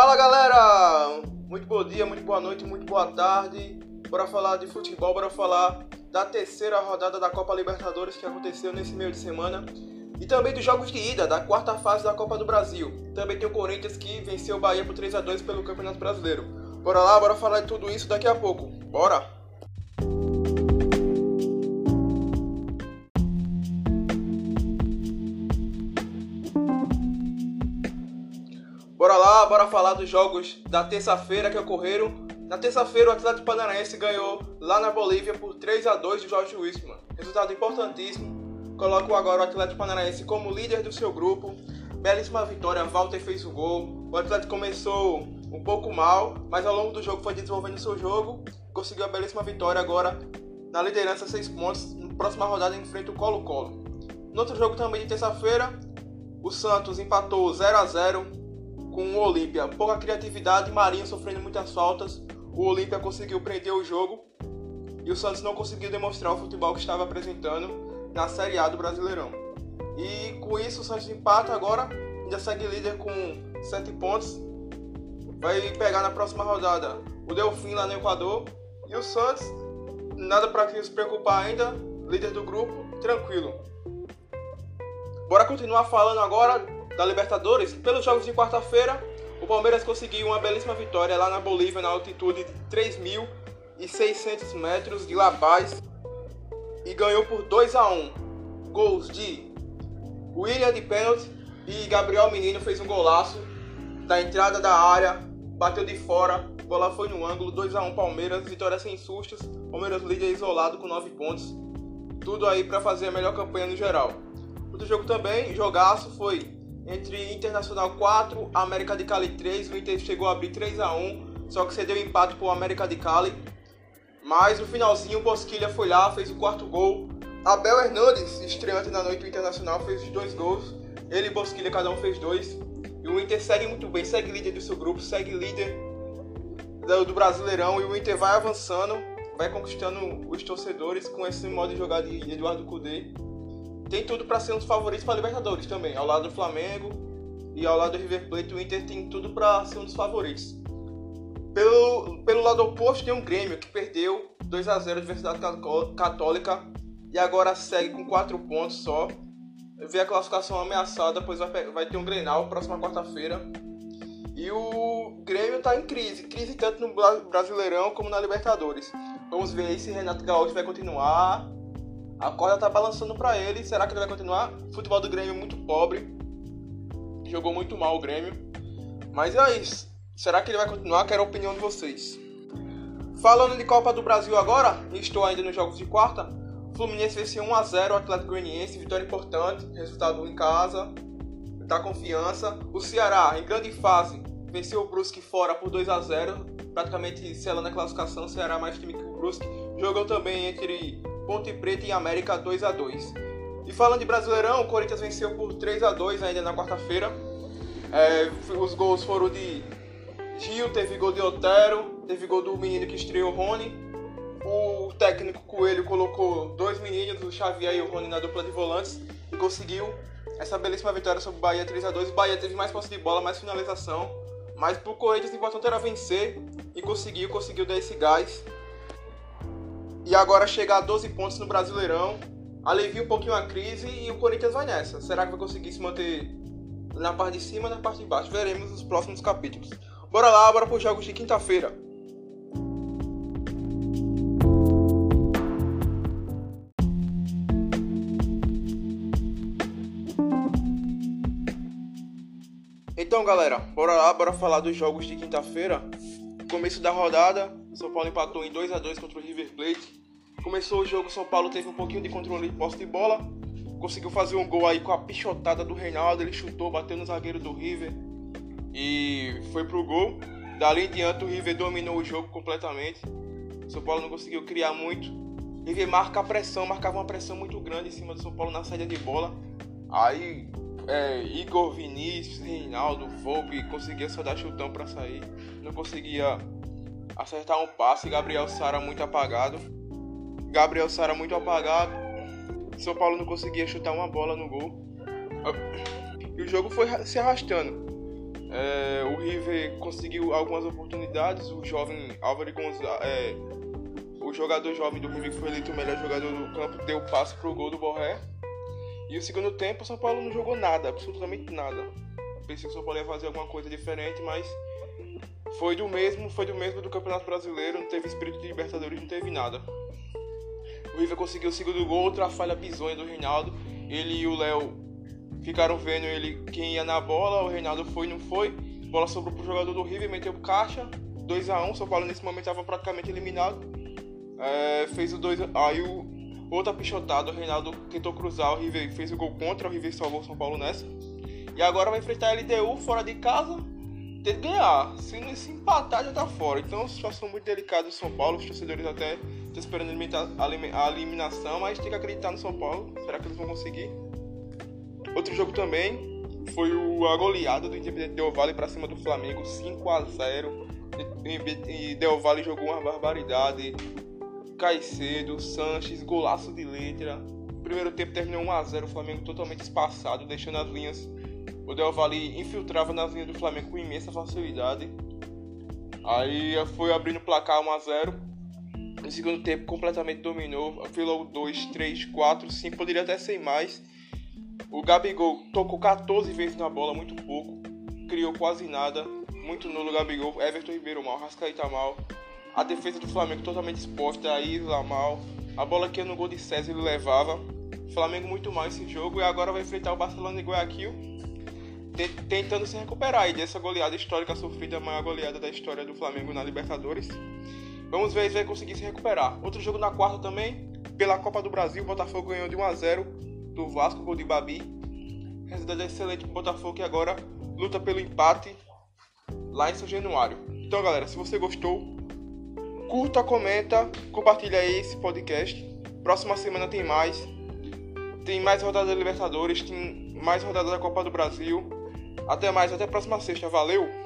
Fala galera! Muito bom dia, muito boa noite, muito boa tarde. Bora falar de futebol, bora falar da terceira rodada da Copa Libertadores que aconteceu nesse meio de semana. E também dos jogos de ida da quarta fase da Copa do Brasil. Também tem o Corinthians que venceu o Bahia por 3 a 2 pelo Campeonato Brasileiro. Bora lá, bora falar de tudo isso daqui a pouco. Bora! Bora falar dos jogos da terça-feira que ocorreram. Na terça-feira, o Atlético Paranaense ganhou lá na Bolívia por 3 a 2 do Jorge Wiseman. Resultado importantíssimo. Colocou agora o Atlético Paranaense como líder do seu grupo. Belíssima vitória, Walter fez o gol. O Atlético começou um pouco mal, mas ao longo do jogo foi desenvolvendo seu jogo. Conseguiu a belíssima vitória agora na liderança, 6 pontos. Na próxima rodada enfrenta o Colo-Colo. No outro jogo também de terça-feira, o Santos empatou 0 a 0 com o Olímpia. Pouca criatividade, Marinho sofrendo muitas faltas. O Olímpia conseguiu prender o jogo e o Santos não conseguiu demonstrar o futebol que estava apresentando na Série A do Brasileirão. E com isso o Santos empata agora, ainda segue líder com 7 pontos. Vai pegar na próxima rodada o Delfim lá no Equador e o Santos, nada para se preocupar ainda, líder do grupo, tranquilo. Bora continuar falando agora da Libertadores, pelos jogos de quarta-feira, o Palmeiras conseguiu uma belíssima vitória lá na Bolívia, na altitude de 3.600 metros de La Paz, e ganhou por 2 a 1 Gols de William de pênalti e Gabriel Menino fez um golaço da entrada da área, bateu de fora, bola foi no ângulo, 2 a 1 Palmeiras, vitória sem sustos, Palmeiras líder isolado com 9 pontos. Tudo aí para fazer a melhor campanha no geral. Outro jogo também, jogaço, foi entre Internacional 4, América de Cali 3. O Inter chegou a abrir 3 a 1 só que cedeu empate para o América de Cali. Mas no finalzinho o Bosquilha foi lá, fez o quarto gol. Abel Hernandes, estreante na noite Internacional, fez os dois gols. Ele e Bosquilha, cada um fez dois. E o Inter segue muito bem, segue líder do seu grupo, segue líder do Brasileirão. E o Inter vai avançando, vai conquistando os torcedores com esse modo de jogar de Eduardo Cudê tem tudo para ser um dos favoritos para Libertadores também. Ao lado do Flamengo e ao lado do River Plate, o Inter tem tudo para ser um dos favoritos. Pelo, pelo lado oposto tem um Grêmio que perdeu 2 a 0 a Universidade Católica e agora segue com 4 pontos só. Vê a classificação ameaçada, pois vai, vai ter um Grenal próxima quarta-feira. E o Grêmio está em crise, crise tanto no Brasileirão como na Libertadores. Vamos ver se Renato Gaúcho vai continuar a corda tá balançando para ele. Será que ele vai continuar? Futebol do Grêmio é muito pobre. Jogou muito mal o Grêmio. Mas é isso. Será que ele vai continuar? Quero a opinião de vocês. Falando de Copa do Brasil agora, estou ainda nos jogos de quarta. Fluminense venceu 1x0 o Atlético Goianiense, vitória importante, resultado em casa, dá confiança. O Ceará, em grande fase, venceu o Brusque fora por 2 a 0 praticamente selando a classificação. O Ceará mais time que o Brusque. Jogou também entre Ponte Preta e América 2 a 2 E falando de Brasileirão, o Corinthians venceu por 3 a 2 ainda na quarta-feira. É, os gols foram de Gil, teve gol de Otero, teve gol do menino que estreou Rony. O técnico Coelho colocou dois meninos, o Xavier e o Rony, na dupla de volantes e conseguiu essa belíssima vitória sobre o Bahia 3 a 2 O Bahia teve mais posse de bola, mais finalização. Mas pro Corinthians o importante era vencer e conseguiu, conseguiu dar esse gás e agora chega a 12 pontos no Brasileirão, alivia um pouquinho a crise e o Corinthians vai nessa. Será que vai conseguir se manter na parte de cima ou na parte de baixo? Veremos nos próximos capítulos. Bora lá, bora para os jogos de quinta-feira. Então, galera, bora lá, bora falar dos jogos de quinta-feira. Começo da rodada, São Paulo empatou em 2 a 2 contra o River Plate. Começou o jogo, São Paulo teve um pouquinho de controle de posse de bola. Conseguiu fazer um gol aí com a pichotada do Reinaldo. Ele chutou, bateu no zagueiro do River e foi pro gol. Dali em diante o River dominou o jogo completamente. São Paulo não conseguiu criar muito. O River marca a pressão, marcava uma pressão muito grande em cima do São Paulo na saída de bola. Aí é, Igor Vinícius, Reinaldo, Volpe conseguia só dar chutão para sair. Não conseguia acertar um passe. Gabriel Sara muito apagado. Gabriel Sara muito apagado. São Paulo não conseguia chutar uma bola no gol. E o jogo foi se arrastando. É, o River conseguiu algumas oportunidades. O jovem Álvaro Gonzalez, é, o jogador jovem do River que foi eleito o melhor jogador do campo, deu passe pro gol do Borré. E o segundo tempo, o São Paulo não jogou nada, absolutamente nada. Pensei que o São Paulo ia fazer alguma coisa diferente, mas foi do mesmo, foi do mesmo do Campeonato Brasileiro, não teve espírito de Libertadores, não teve nada. O River conseguiu o segundo gol, outra falha bizonha do Reinaldo. Ele e o Léo ficaram vendo ele quem ia na bola, o Reinaldo foi não foi. A bola sobrou pro jogador do River, meteu caixa, 2 a 1 um, São Paulo nesse momento estava praticamente eliminado. É, fez o 2 Aí o outra pichotada, o Reinaldo tentou cruzar, o River fez o gol contra, o River salvou o São Paulo nessa. E agora vai enfrentar a LDU fora de casa tem que ganhar. Se, se empatar, já tá fora. Então, situação muito delicada do São Paulo. Os torcedores até estão esperando a eliminação, mas tem que acreditar no São Paulo. Será que eles vão conseguir? Outro jogo também foi a goleada do Independente Del Valle para cima do Flamengo, 5 a 0 E Del Valle jogou uma barbaridade. Caicedo, Sanches, golaço de letra. primeiro tempo terminou 1 a 0 o Flamengo totalmente espaçado, deixando as linhas o Del Valle infiltrava nas linhas do Flamengo com imensa facilidade. Aí foi abrindo o placar 1 a 0 No segundo tempo completamente dominou. Afilou 2, 3, 4, 5, poderia até ser mais. O Gabigol tocou 14 vezes na bola, muito pouco. Criou quase nada. Muito nulo Gabigol. Everton Ribeiro mal, Rascaeta mal. A defesa do Flamengo totalmente exposta. A Isla mal. A bola que no gol de César ele levava. Flamengo muito mal esse jogo e agora vai enfrentar o Barcelona e Guayaquil tentando se recuperar aí dessa goleada histórica sofrida, a maior goleada da história do Flamengo na Libertadores. Vamos ver se vai conseguir se recuperar. Outro jogo na quarta também, pela Copa do Brasil, o Botafogo ganhou de 1 a 0 do Vasco, gol de Babi. Resultado excelente pro Botafogo que agora luta pelo empate lá em São Januário. Então, galera, se você gostou, curta, comenta, compartilha aí esse podcast. Próxima semana tem mais. Tem mais rodada da Libertadores, tem mais rodada da Copa do Brasil. Até mais, até a próxima sexta. Valeu!